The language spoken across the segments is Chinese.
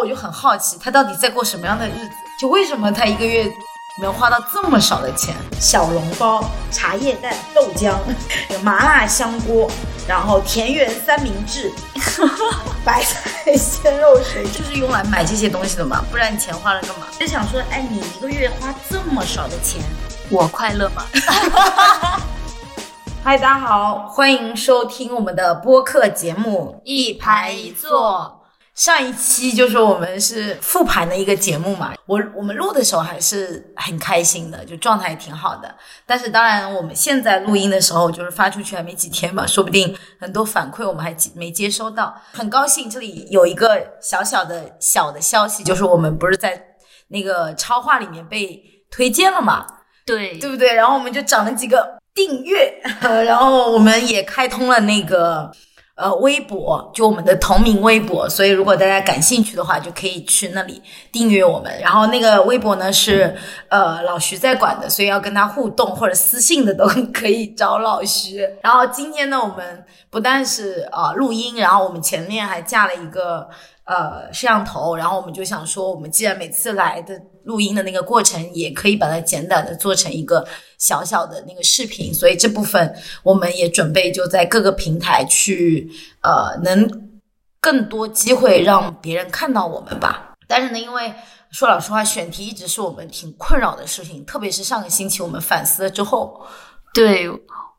我就很好奇，他到底在过什么样的日子？就为什么他一个月能花到这么少的钱？小笼包、茶叶蛋、豆浆、麻辣香锅，然后田园三明治、白菜鲜肉水，就是用来买这些东西的嘛？不然你钱花了干嘛？就想说，哎，你一个月花这么少的钱，我快乐吗？嗨，大家好，欢迎收听我们的播客节目一排一坐。上一期就是我们是复盘的一个节目嘛，我我们录的时候还是很开心的，就状态也挺好的。但是当然，我们现在录音的时候，就是发出去还没几天嘛，说不定很多反馈我们还没接收到。很高兴这里有一个小小的小的消息，就是我们不是在那个超话里面被推荐了嘛？对，对不对？然后我们就涨了几个订阅，然后我们也开通了那个。呃，微博就我们的同名微博，所以如果大家感兴趣的话，就可以去那里订阅我们。然后那个微博呢是呃老徐在管的，所以要跟他互动或者私信的都可以找老徐。然后今天呢，我们不但是呃录音，然后我们前面还架了一个。呃，摄像头，然后我们就想说，我们既然每次来的录音的那个过程，也可以把它简短的做成一个小小的那个视频，所以这部分我们也准备就在各个平台去，呃，能更多机会让别人看到我们吧。但是呢，因为说老实话，选题一直是我们挺困扰的事情，特别是上个星期我们反思了之后，对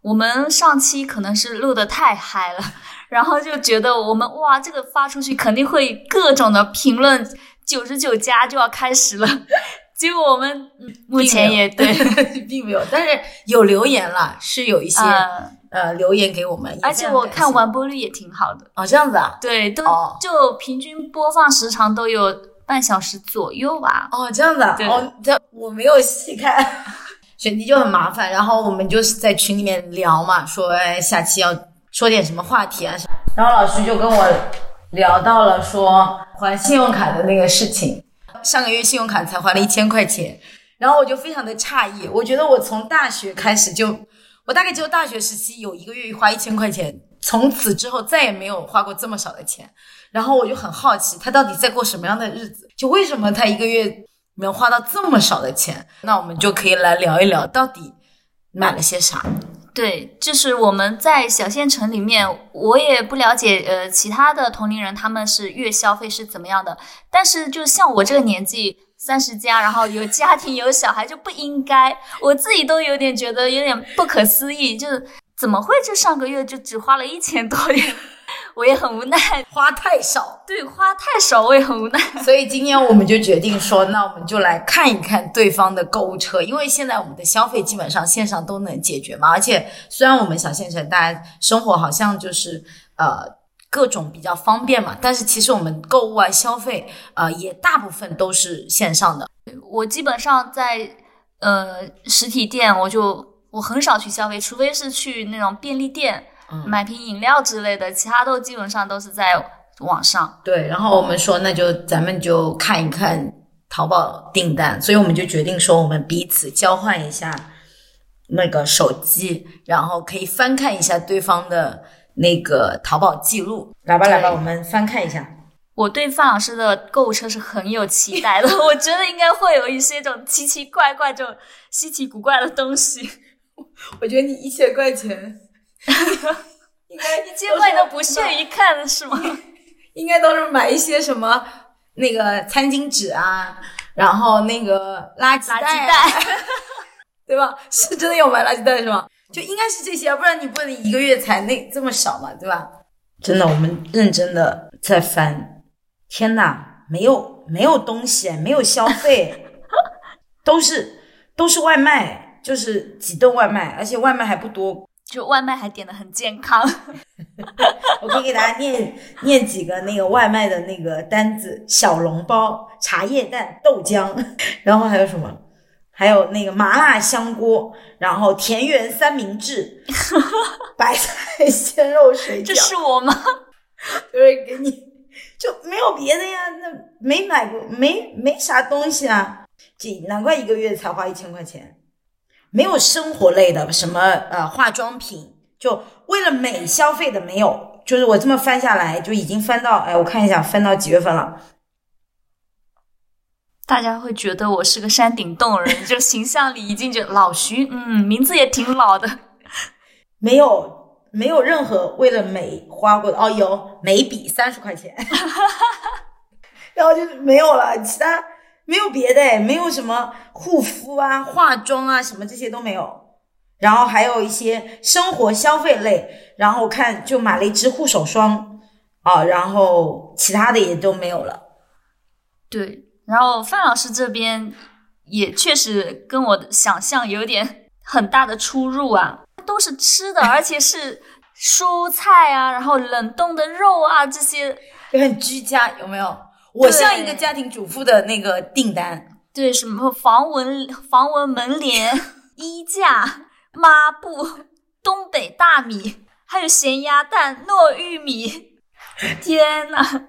我们上期可能是录的太嗨了。然后就觉得我们哇，这个发出去肯定会各种的评论，九十九加就要开始了。结果我们目前也对，并没有，但是有留言了，是有一些呃留言给我们。而且我看完播率也挺好的哦，这样子啊？对，都就平均播放时长都有半小时左右吧。哦，这样子啊？哦，这我没有细看，选题就很麻烦。然后我们就是在群里面聊嘛，说哎，下期要。说点什么话题啊？然后老师就跟我聊到了说还信用卡的那个事情。上个月信用卡才还了一千块钱，然后我就非常的诧异。我觉得我从大学开始就，我大概只有大学时期有一个月花一千块钱，从此之后再也没有花过这么少的钱。然后我就很好奇，他到底在过什么样的日子？就为什么他一个月能花到这么少的钱？那我们就可以来聊一聊，到底买了些啥。对，就是我们在小县城里面，我也不了解，呃，其他的同龄人他们是月消费是怎么样的。但是，就像我这个年纪，三十加，然后有家庭有小孩，就不应该。我自己都有点觉得有点不可思议，就是怎么会就上个月就只花了一千多元？我也很无奈，花太少，对，花太少，我也很无奈。所以今天我们就决定说，那我们就来看一看对方的购物车，因为现在我们的消费基本上线上都能解决嘛。而且虽然我们小县城大家生活好像就是呃各种比较方便嘛，但是其实我们购物啊消费呃也大部分都是线上的。我基本上在呃实体店，我就我很少去消费，除非是去那种便利店。买瓶饮料之类的，其他都基本上都是在网上。对，然后我们说，那就咱们就看一看淘宝订单，所以我们就决定说，我们彼此交换一下那个手机，然后可以翻看一下对方的那个淘宝记录。来吧，来吧，我们翻看一下。我对范老师的购物车是很有期待的，我觉得应该会有一些这种奇奇怪怪、这种稀奇古怪的东西。我觉得你一千块钱。应该一千块都不屑于看是吗？应该都是买一些什么那个餐巾纸啊，然后那个垃圾袋，对吧？是真的有买垃圾袋是吗？就应该是这些，不然你不能一个月才那这么少嘛，对吧？真的，我们认真的在翻，天呐，没有没有东西，没有消费，都是都是外卖，就是几顿外卖，而且外卖还不多。就外卖还点的很健康，我可以给大家念念几个那个外卖的那个单子：小笼包、茶叶蛋、豆浆，然后还有什么？还有那个麻辣香锅，然后田园三明治，白菜鲜肉水饺。这是我吗？就是给你，就没有别的呀。那没买过，没没啥东西啊。这难怪一个月才花一千块钱。没有生活类的，什么呃化妆品，就为了美消费的没有。就是我这么翻下来，就已经翻到，哎，我看一下，翻到几月份了？大家会觉得我是个山顶洞人，就形象里已经觉得老徐，嗯，名字也挺老的。没有，没有任何为了美花过的哦，有眉笔三十块钱，然后就没有了，其他没有别的，没有什么护肤啊、化妆啊什么这些都没有。然后还有一些生活消费类，然后看就买了一支护手霜啊，然后其他的也都没有了。对，然后范老师这边也确实跟我的想象有点 很大的出入啊，都是吃的，而且是蔬菜啊，然后冷冻的肉啊这些，也很居家，有没有？我像一个家庭主妇的那个订单，对，什么防蚊、防蚊门帘、衣架。抹布、东北大米，还有咸鸭蛋、糯玉米，天呐，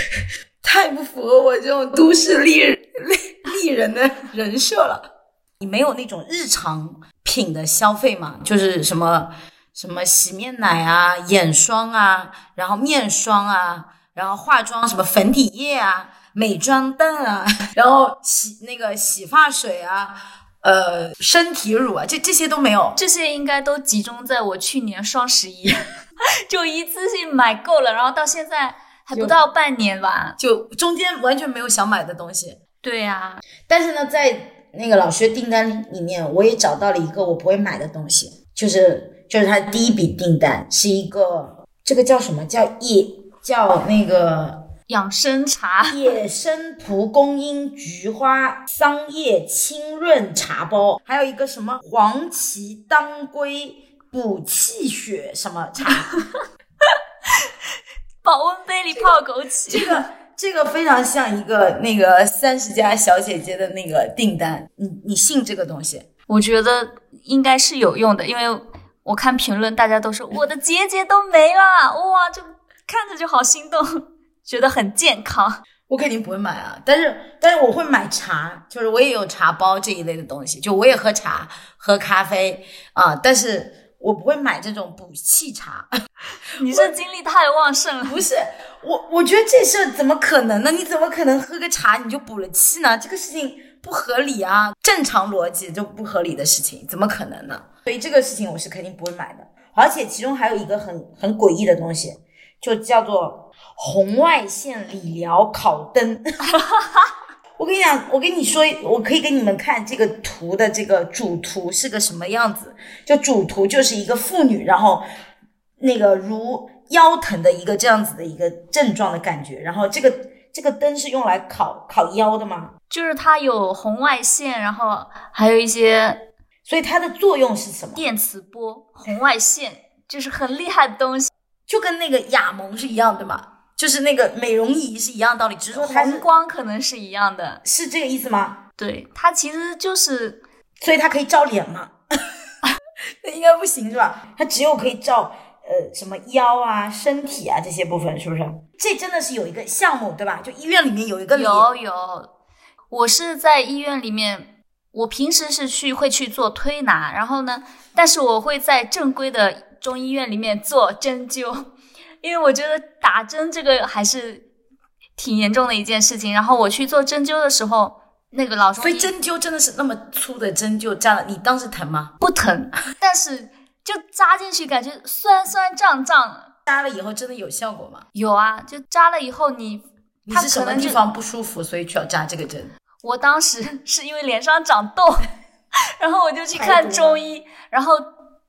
太不符合我这种都市丽丽丽人的人设了。你没有那种日常品的消费吗？就是什么什么洗面奶啊、眼霜啊，然后面霜啊，然后化妆什么粉底液啊、美妆蛋啊，然后洗那个洗发水啊。呃，身体乳啊，这这些都没有，这些应该都集中在我去年双十一 就一次性买够了，然后到现在还不到半年吧，就中间完全没有想买的东西。对呀，但是呢，在那个老薛订单里面，我也找到了一个我不会买的东西，就是就是他第一笔订单是一个这个叫什么叫叶叫那个。养生茶，野生蒲公英菊花桑叶清润茶包，还有一个什么黄芪当归补气血什么茶，保温杯里泡枸杞。这个这个非常像一个那个三十家小姐姐的那个订单，你你信这个东西？我觉得应该是有用的，因为我看评论，大家都说我的结节都没了，哇，就看着就好心动。觉得很健康，我肯定不会买啊。但是，但是我会买茶，就是我也有茶包这一类的东西，就我也喝茶、喝咖啡啊。但是我不会买这种补气茶。你这精力太旺盛了。不是我，我觉得这事怎么可能呢？你怎么可能喝个茶你就补了气呢？这个事情不合理啊！正常逻辑就不合理的事情，怎么可能呢？所以这个事情我是肯定不会买的。而且其中还有一个很很诡异的东西，就叫做。红外线理疗烤灯，我跟你讲，我跟你说，我可以给你们看这个图的这个主图是个什么样子。就主图就是一个妇女，然后那个如腰疼的一个这样子的一个症状的感觉。然后这个这个灯是用来烤烤腰的吗？就是它有红外线，然后还有一些，所以它的作用是什么？电磁波、红外线，就是很厉害的东西，就跟那个雅萌是一样对吗。就是那个美容仪是一样道理，只是说红光可能是一样的，是这个意思吗？对，它其实就是，所以它可以照脸吗？那应该不行是吧？它只有可以照呃什么腰啊、身体啊这些部分，是不是？这真的是有一个项目对吧？就医院里面有一个有有，我是在医院里面，我平时是去会去做推拿，然后呢，但是我会在正规的中医院里面做针灸。因为我觉得打针这个还是挺严重的一件事情。然后我去做针灸的时候，那个老中医，所以针灸真的是那么粗的针就扎了，你当时疼吗？不疼，但是就扎进去感觉酸酸胀胀。扎了以后真的有效果吗？有啊，就扎了以后你，你是什么地方不舒服，所以需要扎这个针？我当时是因为脸上长痘，然后我就去看中医，然后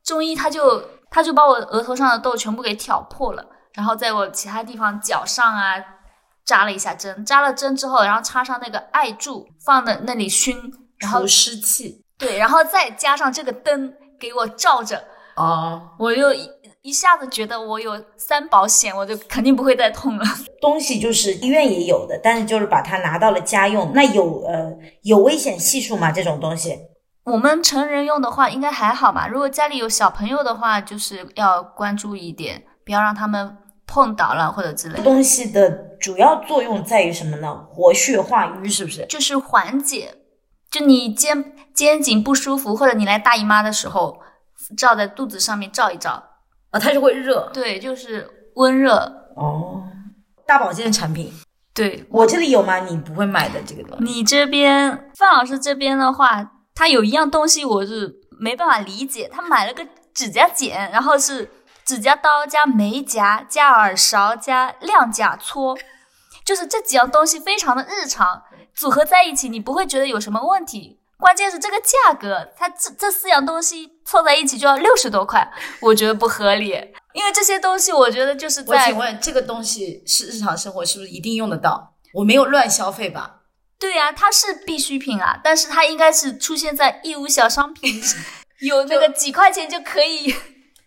中医他就他就把我额头上的痘全部给挑破了。然后在我其他地方脚上啊扎了一下针，扎了针之后，然后插上那个艾柱放在那里熏，然后湿气。对，然后再加上这个灯给我照着，哦，我又一一下子觉得我有三保险，我就肯定不会再痛了。东西就是医院也有的，但是就是把它拿到了家用，那有呃有危险系数吗？这种东西？我们成人用的话应该还好吧？如果家里有小朋友的话，就是要关注一点，不要让他们。碰倒了或者之类东西的主要作用在于什么呢？活血化瘀，是不是？就是缓解，就你肩肩颈不舒服，或者你来大姨妈的时候，照在肚子上面照一照啊，它就会热。对，就是温热。哦，大保健产品。对我这里有吗？你不会买的这个东西。你这边范老师这边的话，他有一样东西我是没办法理解，他买了个指甲剪，然后是指甲刀加眉夹加耳勺加亮甲搓，就是这几样东西非常的日常，组合在一起你不会觉得有什么问题。关键是这个价格，它这这四样东西凑在一起就要六十多块，我觉得不合理。因为这些东西，我觉得就是在我请问，这个东西是日常生活是不是一定用得到？我没有乱消费吧？对呀、它是必需品啊，但是它应该是出现在义乌小商品，有那个几块钱就可以。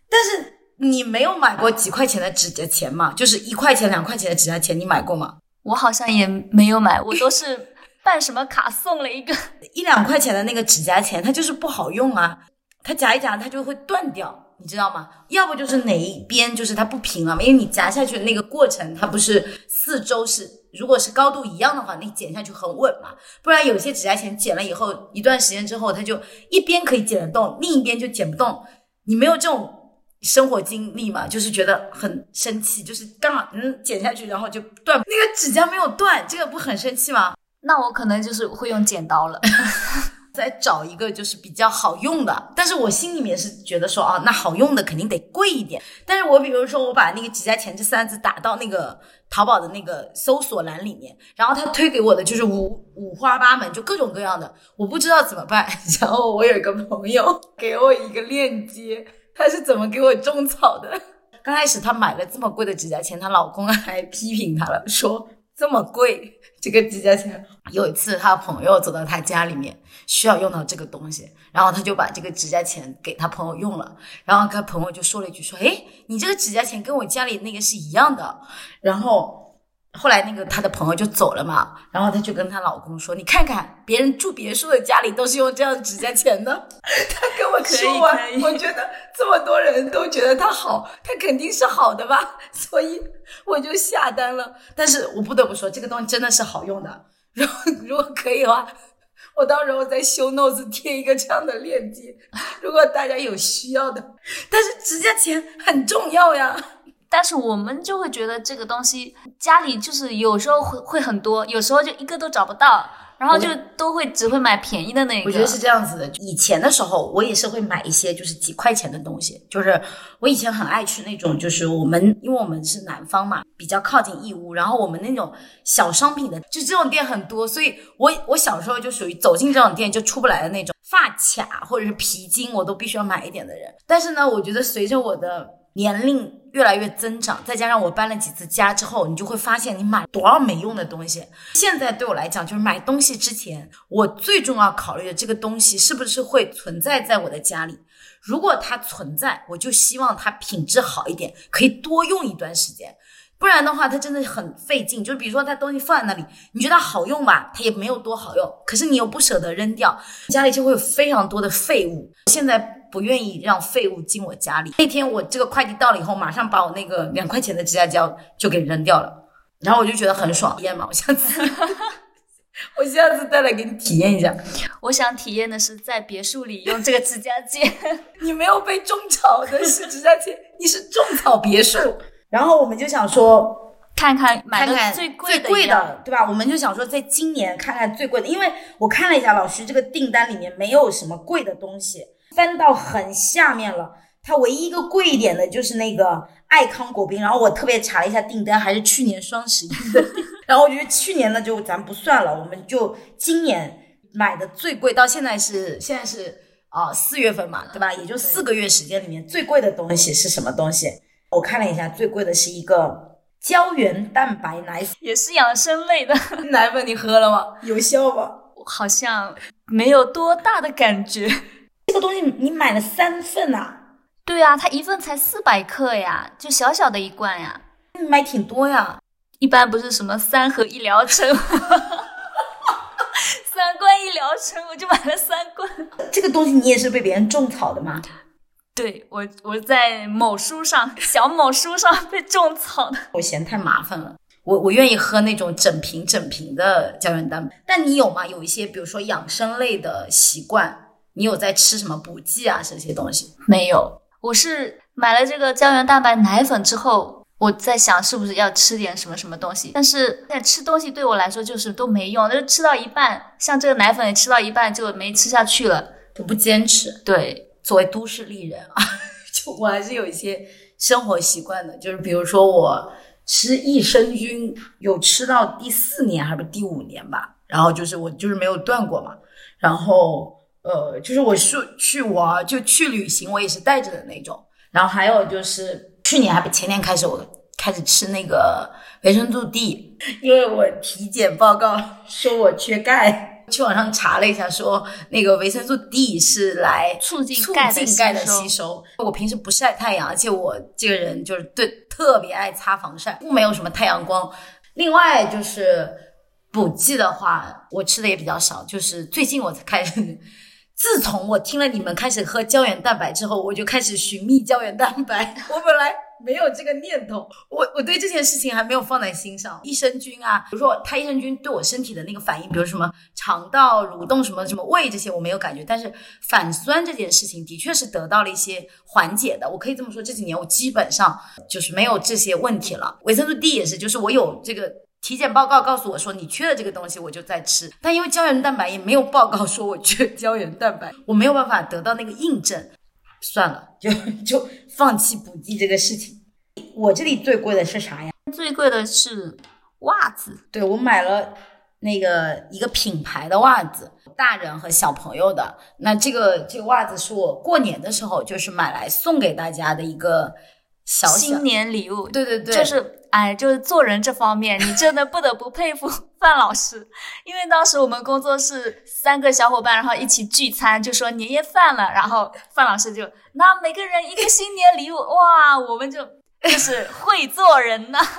但是你没有买过几块钱的指甲钳吗？就是一块钱、两块钱的指甲钳，你买过吗？我好像也没有买，我都是办什么卡送了一个。一两块钱的那个指甲钳，它就是不好用啊，它夹一夹它就会断掉，你知道吗？要不就是哪一边就是它不平了嘛，因为你夹下去的那个过程，它不是四周是，如果是高度一样的话，你剪下去很稳嘛，不然有些指甲钳剪了以后，一段时间之后，它就一边可以剪得动，另一边就剪不动，你没有这种。生活经历嘛，就是觉得很生气，就是刚好嗯剪下去，然后就断，那个指甲没有断，这个不很生气吗？那我可能就是会用剪刀了。再找一个就是比较好用的，但是我心里面是觉得说啊，那好用的肯定得贵一点。但是我比如说我把那个指甲钳这三字打到那个淘宝的那个搜索栏里面，然后他推给我的就是五五花八门，就各种各样的，我不知道怎么办。然后我有一个朋友给我一个链接，他是怎么给我种草的？刚开始她买了这么贵的指甲钳，她老公还批评她了，说这么贵这个指甲钳。有一次他朋友走到他家里面，需要用到这个东西，然后他就把这个指甲钳给他朋友用了，然后他朋友就说了一句说，诶，你这个指甲钳跟我家里那个是一样的，然后。后来那个她的朋友就走了嘛，然后她就跟她老公说：“你看看，别人住别墅的家里都是用这样的指甲钳的。”她跟我说我觉得这么多人都觉得它好，它肯定是好的吧，所以我就下单了。但是我不得不说，这个东西真的是好用的。如果如果可以的话，我到时候在修 notes 贴一个这样的链接，如果大家有需要的。但是指甲钳很重要呀。但是我们就会觉得这个东西家里就是有时候会会很多，有时候就一个都找不到，然后就都会只会买便宜的那个。我觉得是这样子的。以前的时候，我也是会买一些就是几块钱的东西。就是我以前很爱去那种，就是我们因为我们是南方嘛，比较靠近义乌，然后我们那种小商品的，就这种店很多，所以我我小时候就属于走进这种店就出不来的那种。发卡或者是皮筋，我都必须要买一点的人。但是呢，我觉得随着我的年龄越来越增长，再加上我搬了几次家之后，你就会发现你买多少没用的东西。现在对我来讲，就是买东西之前，我最重要考虑的这个东西是不是会存在在我的家里。如果它存在，我就希望它品质好一点，可以多用一段时间。不然的话，它真的很费劲。就比如说，它东西放在那里，你觉得好用吧，它也没有多好用，可是你又不舍得扔掉，家里就会有非常多的废物。现在不愿意让废物进我家里。那天我这个快递到了以后，马上把我那个两块钱的指甲胶就给扔掉了，然后我就觉得很爽。体验嘛，我下次 我下次再来给你体验一下。我想体验的是在别墅里用这个指甲剪。你没有被种草的是指甲剪，你是种草别墅。然后我们就想说，看看买的最贵的，对吧？我们就想说，在今年看看最贵的，因为我看了一下老徐这个订单里面没有什么贵的东西，翻到很下面了。它唯一一个贵一点的就是那个爱康果冰，然后我特别查了一下订单，还是去年双十一，然后我觉得去年的就咱不算了，我们就今年买的最贵，到现在是现在是啊四、月份嘛，对吧？也就四个月时间里面最贵的东西是什么东西？我看了一下，最贵的是一个胶原蛋白奶粉。也是养生类的，奶粉你喝了吗？有效吗？好像没有多大的感觉。这个东西你买了三份呐、对啊，它一份才四百克呀，就小小的一罐呀。你买挺多呀。一般不是什么三盒一疗程，三罐一疗程，我就买了三罐。这个东西你也是被别人种草的吗？对我，我在某书上，小某书上被种草的。我嫌太麻烦了。我我愿意喝那种整瓶整瓶的胶原蛋白，但你有吗？有一些比如说养生类的习惯，你有在吃什么补剂啊这些东西？没有，我是买了这个胶原蛋白奶粉之后，我在想是不是要吃点什么什么东西，但是在吃东西对我来说就是都没用，就吃到一半，像这个奶粉吃到一半就没吃下去了，我不坚持。对，作为都市丽人啊，就我还是有一些生活习惯的，就是比如说我吃益生菌，有吃到第四年还是第五年吧，然后就是我就是没有断过嘛，然后呃，就是我去去玩就去旅行，我也是带着的那种，然后还有就是去年还不前年开始我开始吃那个维生素 D，因为我体检报告说我缺钙，去网上查了一下，说那个维生素 D 是来促进促钙的进钙的吸收吸收。我平时不晒太阳，而且我这个人就是对特别爱擦防晒，不没有什么太阳光。另外就是补剂的话，我吃的也比较少，就是最近我才开始。自从我听了你们开始喝胶原蛋白之后，我就开始寻觅胶原蛋白。我本来没有这个念头，我我对这件事情还没有放在心上。益生菌啊，比如说它益生菌对我身体的那个反应，比如什么肠道蠕动、什么什么胃这些我没有感觉，但是反酸这件事情的确是得到了一些缓解的。我可以这么说，这几年我基本上就是没有这些问题了。维生素 D 也是，就是我有这个。体检报告告诉我说你缺了这个东西，我就在吃。但因为胶原蛋白也没有报告说我缺胶原蛋白，我没有办法得到那个印证，算了，就就放弃补剂这个事情。我这里最贵的是啥呀？最贵的是袜子，对我买了那个一个品牌的袜子，大人和小朋友的。那这个这个袜子是我过年的时候就是买来送给大家的一个小小新年礼物，对对对，就是哎，就是做人这方面，你真的不得不佩服 范老师，因为当时我们工作室三个小伙伴，然后一起聚餐，就说年夜饭了，然后范老师就那每个人一个新年礼物，哇，我们就就是会做人呐。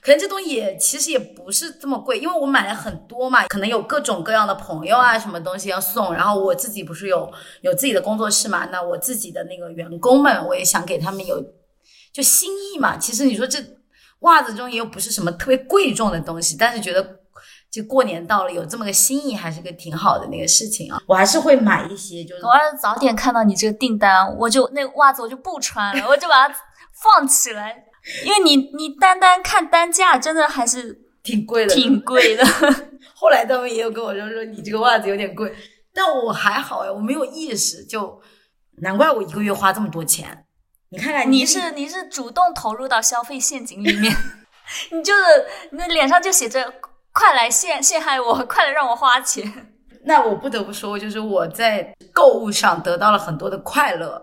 可能这东西也其实也不是这么贵，因为我买了很多嘛，可能有各种各样的朋友啊，什么东西要送。然后我自己不是有有自己的工作室嘛，那我自己的那个员工们，我也想给他们有就心意嘛。其实你说这袜子中也又不是什么特别贵重的东西，但是觉得就过年到了，有这么个心意，还是个挺好的那个事情啊。我还是会买一些，就是我要是早点看到你这个订单，我就那袜子我就不穿了，我就把它放起来。因为你你单单看单价，真的还是挺贵的，挺贵的。后来他们也有跟我说说你这个袜子有点贵，但我还好呀，我没有意识，就难怪我一个月花这么多钱。你看看你是你是主动投入到消费陷阱里面，你就是你的脸上就写着“快来陷陷害我，快来让我花钱”。那我不得不说，就是我在购物上得到了很多的快乐。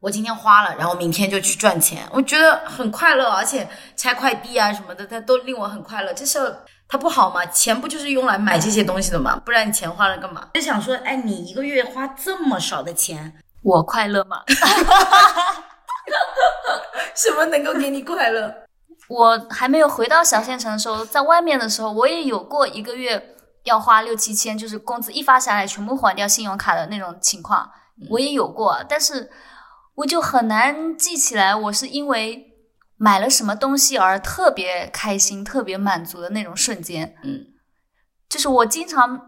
我今天花了，然后明天就去赚钱，我觉得很快乐，而且拆快递啊什么的，它都令我很快乐。这事儿它不好吗？钱不就是用来买这些东西的吗？不然你钱花了干嘛？就想说，哎，你一个月花这么少的钱，我快乐吗？什么能够给你快乐？我还没有回到小县城的时候，在外面的时候，我也有过一个月要花六七千，就是工资一发下来全部还掉信用卡的那种情况，我也有过，但是。我就很难记起来，我是因为买了什么东西而特别开心、特别满足的那种瞬间。嗯，就是我经常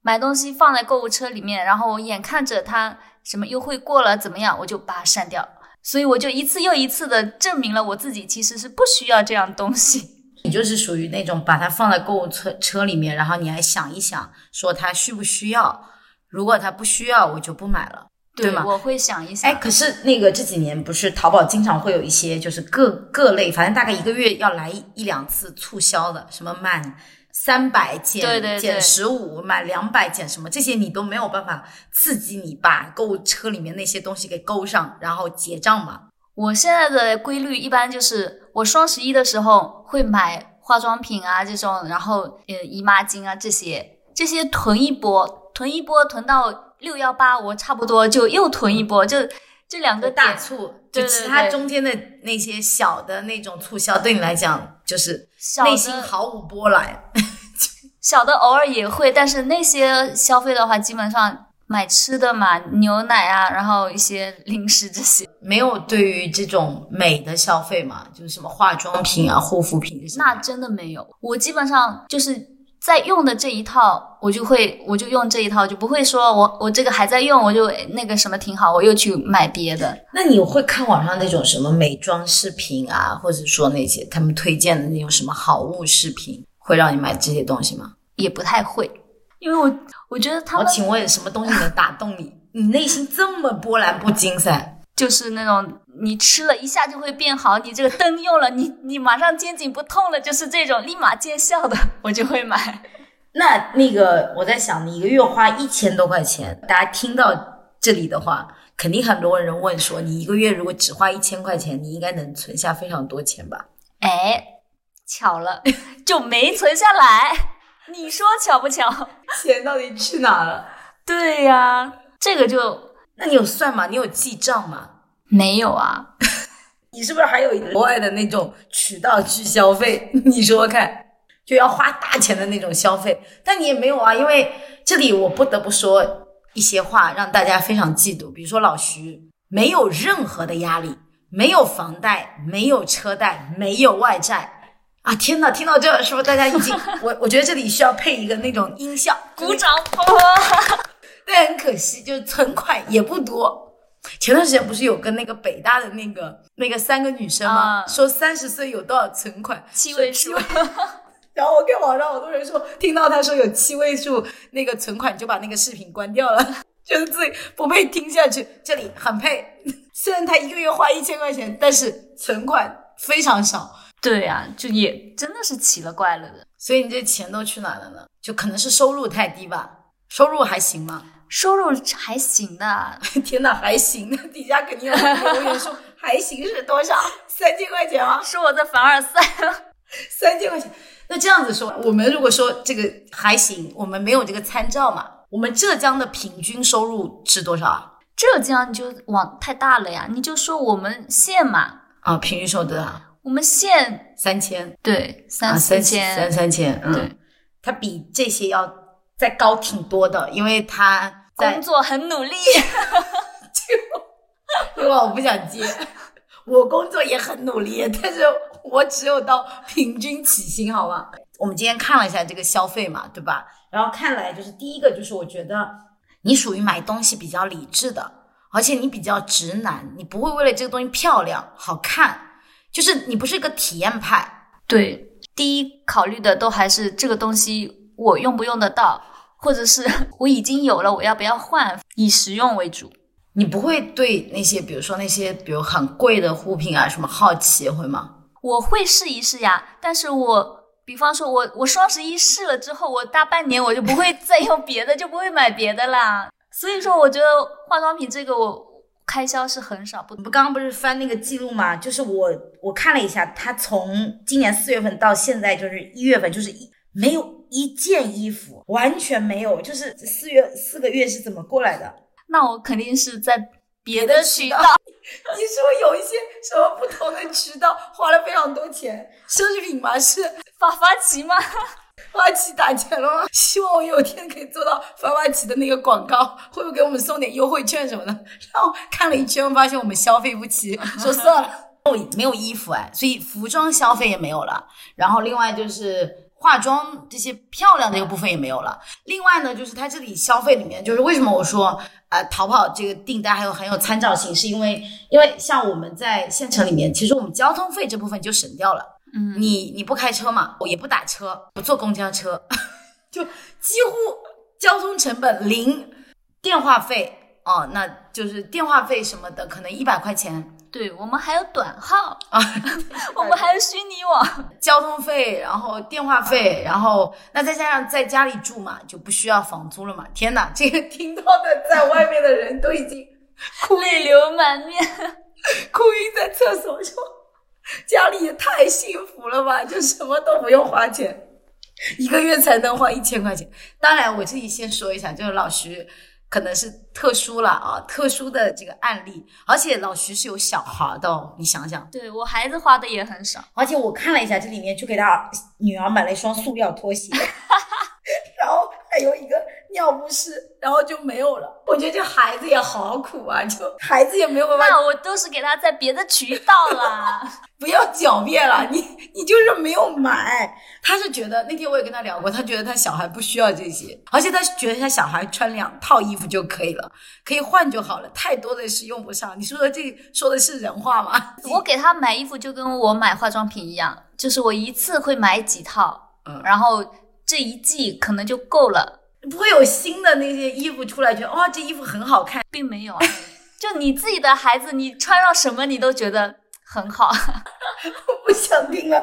买东西放在购物车里面，然后眼看着它什么优惠过了怎么样，我就把它删掉。所以我就一次又一次的证明了我自己其实是不需要这样东西。你就是属于那种把它放在购物车车里面，然后你还想一想，说它需不需要？如果它不需要，我就不买了。对吗？我会想一想。哎，可是那个这几年不是淘宝经常会有一些就是各各类，反正大概一个月要来一两次促销的，什么满三百减减十五，满两百减什么，这些你都没有办法刺激你把购物车里面那些东西给勾上，然后结账嘛。我现在的规律一般就是我双十一的时候会买化妆品啊这种，然后呃姨妈巾啊这些，这些囤一波，囤一波囤到。六幺八，我差不多就又囤一波，就这两个大促，就其他中间的那些小的那种促销，对你来讲就是内心毫无波澜。小的偶尔也会，但是那些消费的话，基本上买吃的嘛，牛奶啊，然后一些零食这些，没有对于这种美的消费嘛，就是什么化妆品啊、护肤品这些，那真的没有。我基本上就是。在用的这一套，我就会我就用这一套，就不会说我我这个还在用，我就那个什么挺好，我又去买别的。那你会看网上那种什么美妆视频啊，或者说那些他们推荐的那种什么好物视频，会让你买这些东西吗？也不太会，因为我我觉得他们我请问什么东西能打动你？你内心这么波澜不惊噻？就是那种你吃了一下就会变好，你这个灯用了，你你马上肩颈不痛了，就是这种立马见效的，我就会买。那那个我在想，你一个月花一千多块钱，大家听到这里的话，肯定很多人问说，你一个月如果只花一千块钱，你应该能存下非常多钱吧？哎，巧了，就没存下来。你说巧不巧？钱到底去哪了？对呀，这个就那你有算吗？你有记账吗？没有啊。你是不是还有国外的那种渠道去消费？你说说看，就要花大钱的那种消费，但你也没有啊。因为这里我不得不说一些话，让大家非常嫉妒。比如说老徐没有任何的压力，没有房贷，没有车贷，没有外债啊！天呐，听到这是不是大家已经 我我觉得这里需要配一个那种音效，鼓掌！但很可惜，就是存款也不多。前段时间不是有跟那个北大的那个那个三个女生吗？啊说三十岁有多少存款？七位数 然后我跟网上好多人说，听到他说有七位数那个存款，就把那个视频关掉了，觉得自己不配听下去。这里很配，虽然他一个月花一千块钱，但是存款非常少。对呀、就也真的是奇了怪了的。所以你这钱都去哪了呢？就可能是收入太低吧？收入还行吗？收入还行的，天哪，还行的！底下肯定有人留言说还行是多少？三千块钱吗？说我在凡尔赛。三千块钱。那这样子说，我们如果说这个还行，我们没有这个参照嘛？我们浙江的平均收入是多少啊？浙江你就往太大了呀，你就说我们县嘛，啊，平均收入多少？我们县三千对三三千，三三千。嗯，对，它比这些要再高挺多的，因为他在工作很努力。就因为我不想接，我工作也很努力，但是我只有到平均起薪，好吗？我们今天看了一下这个消费嘛，对吧？然后看来就是第一个就是我觉得你属于买东西比较理智的，而且你比较直男，你不会为了这个东西漂亮好看，就是你不是一个体验派。对，第一考虑的都还是这个东西我用不用得到，或者是 我已经有了，我要不要换，以实用为主。你不会对那些，比如说那些，比如很贵的护品啊，什么好奇会吗？我会试一试呀，但是我比方说我我双十一试了之后，我大半年我就不会再用别的，就不会买别的啦。所以说，我觉得化妆品这个我开销是很少，不不刚刚不是翻那个记录吗？就是我我看了一下，他从今年四月份到现在就是一月份，就是一没有一件衣服，完全没有，就是四月四个月是怎么过来的？那我肯定是在别别的的渠道。你是不是有一些什么不同的渠道花了非常多钱？奢侈品吗？是法发奇吗？发起打钱了吗？希望我有天可以做到发发起的那个广告，会不会给我们送点优惠券什么的？然后看了一圈，发现我们消费不起，说算了，没有没有衣服哎，所以服装消费也没有了。然后另外就是化妆这些漂亮的一个部分也没有了。另外呢，就是它这里消费里面，就是为什么我说呃淘宝这个订单还有很有参照性，是因为因为像我们在县城里面，其实我们交通费这部分就省掉了。嗯，你你不开车嘛，我也不打车，不坐公交车，就几乎交通成本零，电话费哦，那就是电话费什么的，可能一百块钱对我们还有短号，啊，我们还有虚拟网。交通费，然后电话费，然后那再加上在家里住嘛，就不需要房租了嘛。天哪，这个听到的在外面的人都已经哭泪流满面。哭晕在厕所说，家里也太幸福了吧，就什么都不用花钱，一个月才能花一千块钱。当然，我这里先说一下，就是老徐可能是特殊了啊，特殊的这个案例，而且老徐是有小孩的哦，你想想。对我孩子花的也很少，而且我看了一下，这里面就给他女儿买了一双塑料拖鞋，然后还有一个尿不湿，然然后就没有了。我觉得这孩子也好苦啊，就孩子也没有办法。那我都是给他在别的渠道啦。不要狡辩了，你你就是没有买。他是觉得那天我也跟他聊过，他觉得他小孩不需要这些，而且他觉得他小孩穿两套衣服就可以了，可以换就好了，太多的是用不上。你说的这说的是人话吗？我给他买衣服就跟我买化妆品一样，就是我一次会买几套，嗯，然后这一季可能就够了。不会有新的那些衣服出来，觉得哇，这衣服很好看，并没有啊。就你自己的孩子，你穿上什么你都觉得很好。我不想听了，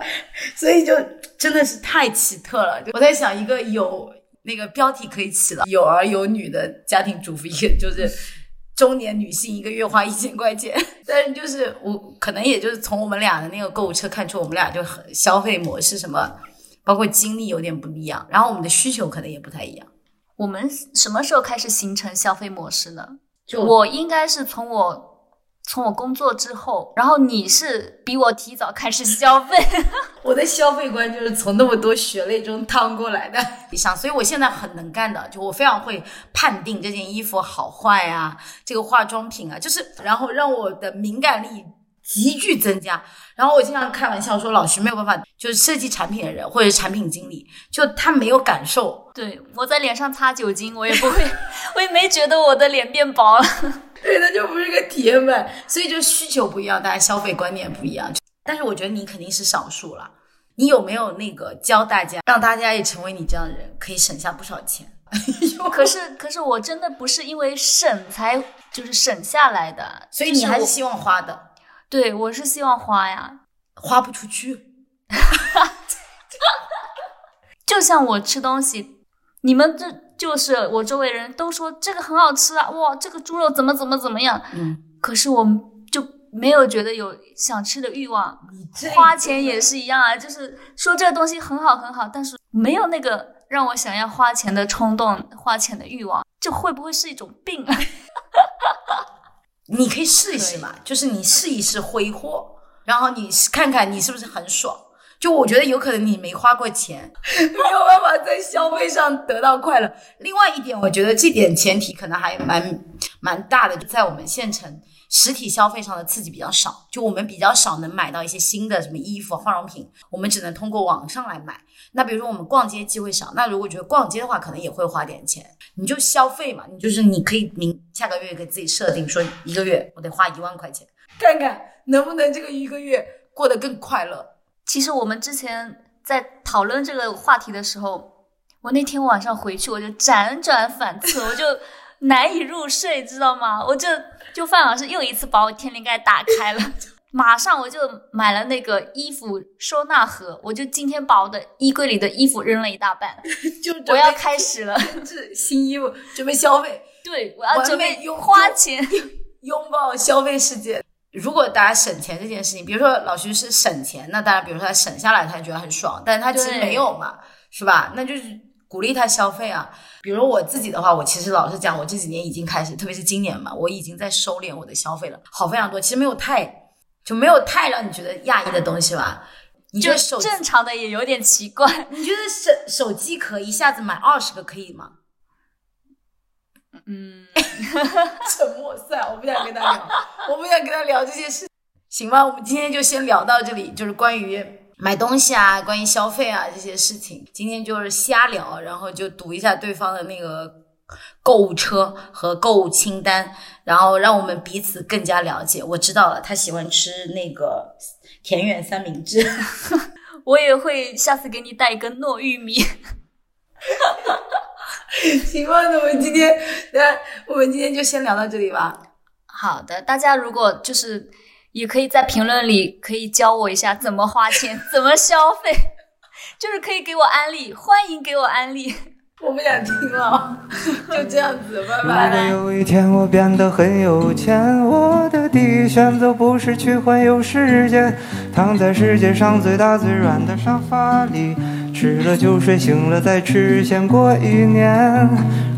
所以就真的是太奇特了。我在想一个有那个标题可以起了，有儿有女的家庭主妇，一个就是中年女性，一个月花一千块钱。但是就是我可能也就是从我们俩的那个购物车看出，我们俩就很消费模式什么，包括经历有点不一样，然后我们的需求可能也不太一样。我们什么时候开始形成消费模式呢？就我应该是从我从我工作之后，然后你是比我提早开始消费。我的消费观就是从那么多血泪中趟过来的。你想，所以我现在很能干的，就我非常会判定这件衣服好坏啊，这个化妆品啊，就是然后让我的敏感力。急剧增加，然后我经常开玩笑说，老徐没有办法，就是设计产品的人或者产品经理，就他没有感受。对我在脸上擦酒精，我也不会，我也没觉得我的脸变薄了。对，那就不是个铁粉，所以就需求不一样，大家消费观念不一样。但是我觉得你肯定是少数了。你有没有那个教大家，让大家也成为你这样的人，可以省下不少钱？可是，可是我真的不是因为省才就是省下来的，所以你还是希望花的。对，我是希望花呀，花不出去。就像我吃东西，你们这就是我周围人都说这个很好吃啊，哇，这个猪肉怎么怎么怎么样。嗯，可是我就没有觉得有想吃的欲望。花钱也是一样啊，就是说这个东西很好很好，但是没有那个让我想要花钱的冲动、花钱的欲望，这会不会是一种病啊？你可以试一试嘛，就是你试一试挥霍，然后你看看你是不是很爽。就我觉得有可能你没花过钱，没有办法在消费上得到快乐。另外一点，我觉得这点前提可能还蛮蛮大的，在我们县城实体消费上的刺激比较少，就我们比较少能买到一些新的什么衣服、化妆品，我们只能通过网上来买。那比如说我们逛街机会少，那如果觉得逛街的话，可能也会花点钱。你就消费嘛，你就是你可以明下个月给自己设定说一个月我得花一万块钱，看看能不能这个一个月过得更快乐。其实我们之前在讨论这个话题的时候，我那天晚上回去我就辗转反侧，我就难以入睡，知道吗？我就就范老师又一次把我天灵盖打开了。马上我就买了那个衣服收纳盒，我就今天把我的衣柜里的衣服扔了一大半，就我要开始了，这新衣服准备消费，对，我要准备花钱，拥抱消费世界。如果大家省钱这件事情，比如说老徐是省钱，那当然，比如说他省下来，他觉得很爽，但是他其实没有嘛，是吧？那就是鼓励他消费啊。比如我自己的话，我其实老实讲，我这几年已经开始，特别是今年嘛，我已经在收敛我的消费了，好非常多。其实没有太。就没有太让你觉得讶异的东西吧？你觉得手正常的也有点奇怪。你觉得手手机壳一下子买二十个可以吗？嗯，沉默算，我不想跟他聊，我不想跟他聊这些事，行吧？我们今天就先聊到这里，就是关于买东西啊，关于消费啊这些事情，今天就是瞎聊，然后就读一下对方的那个。购物车和购物清单，然后让我们彼此更加了解。我知道了，他喜欢吃那个田园三明治，我也会下次给你带一根糯玉米。行吧，那我们今天，那我们今天就先聊到这里吧。好的，大家如果就是也可以在评论里可以教我一下怎么花钱，怎么消费，就是可以给我安利，欢迎给我安利。我不想听了，就这样子，拜拜。如果有一天我变得很有钱，我的第一选择不是去环游世界，躺在世界上最大最软的沙发里。吃了就睡，醒了再吃，先过一年。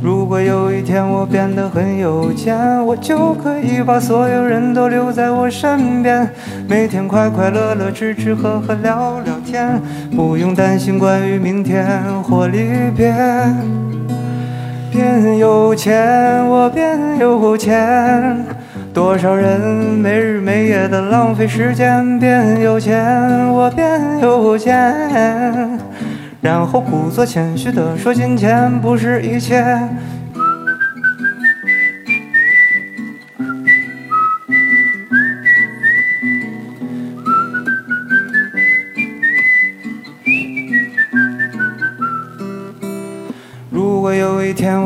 如果有一天我变得很有钱，我就可以把所有人都留在我身边，每天快快乐乐吃吃喝喝聊聊天，不用担心关于明天或离别。变有钱，我变有钱。多少人没日没夜的浪费时间，变有钱，我变有钱。然后故作谦虚地说金钱不是一切。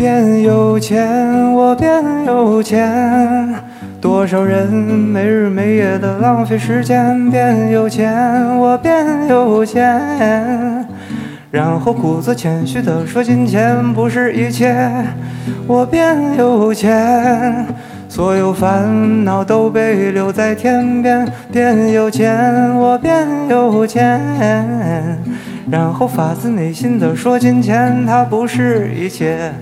变有钱，我变有钱。多少人没日没夜的浪费时间？变有钱，我变有钱。然后故作谦虚的说金钱不是一切。我变有钱，所有烦恼都被留在天边。变有钱，我变有钱。然后发自内心的说金钱它不是一切。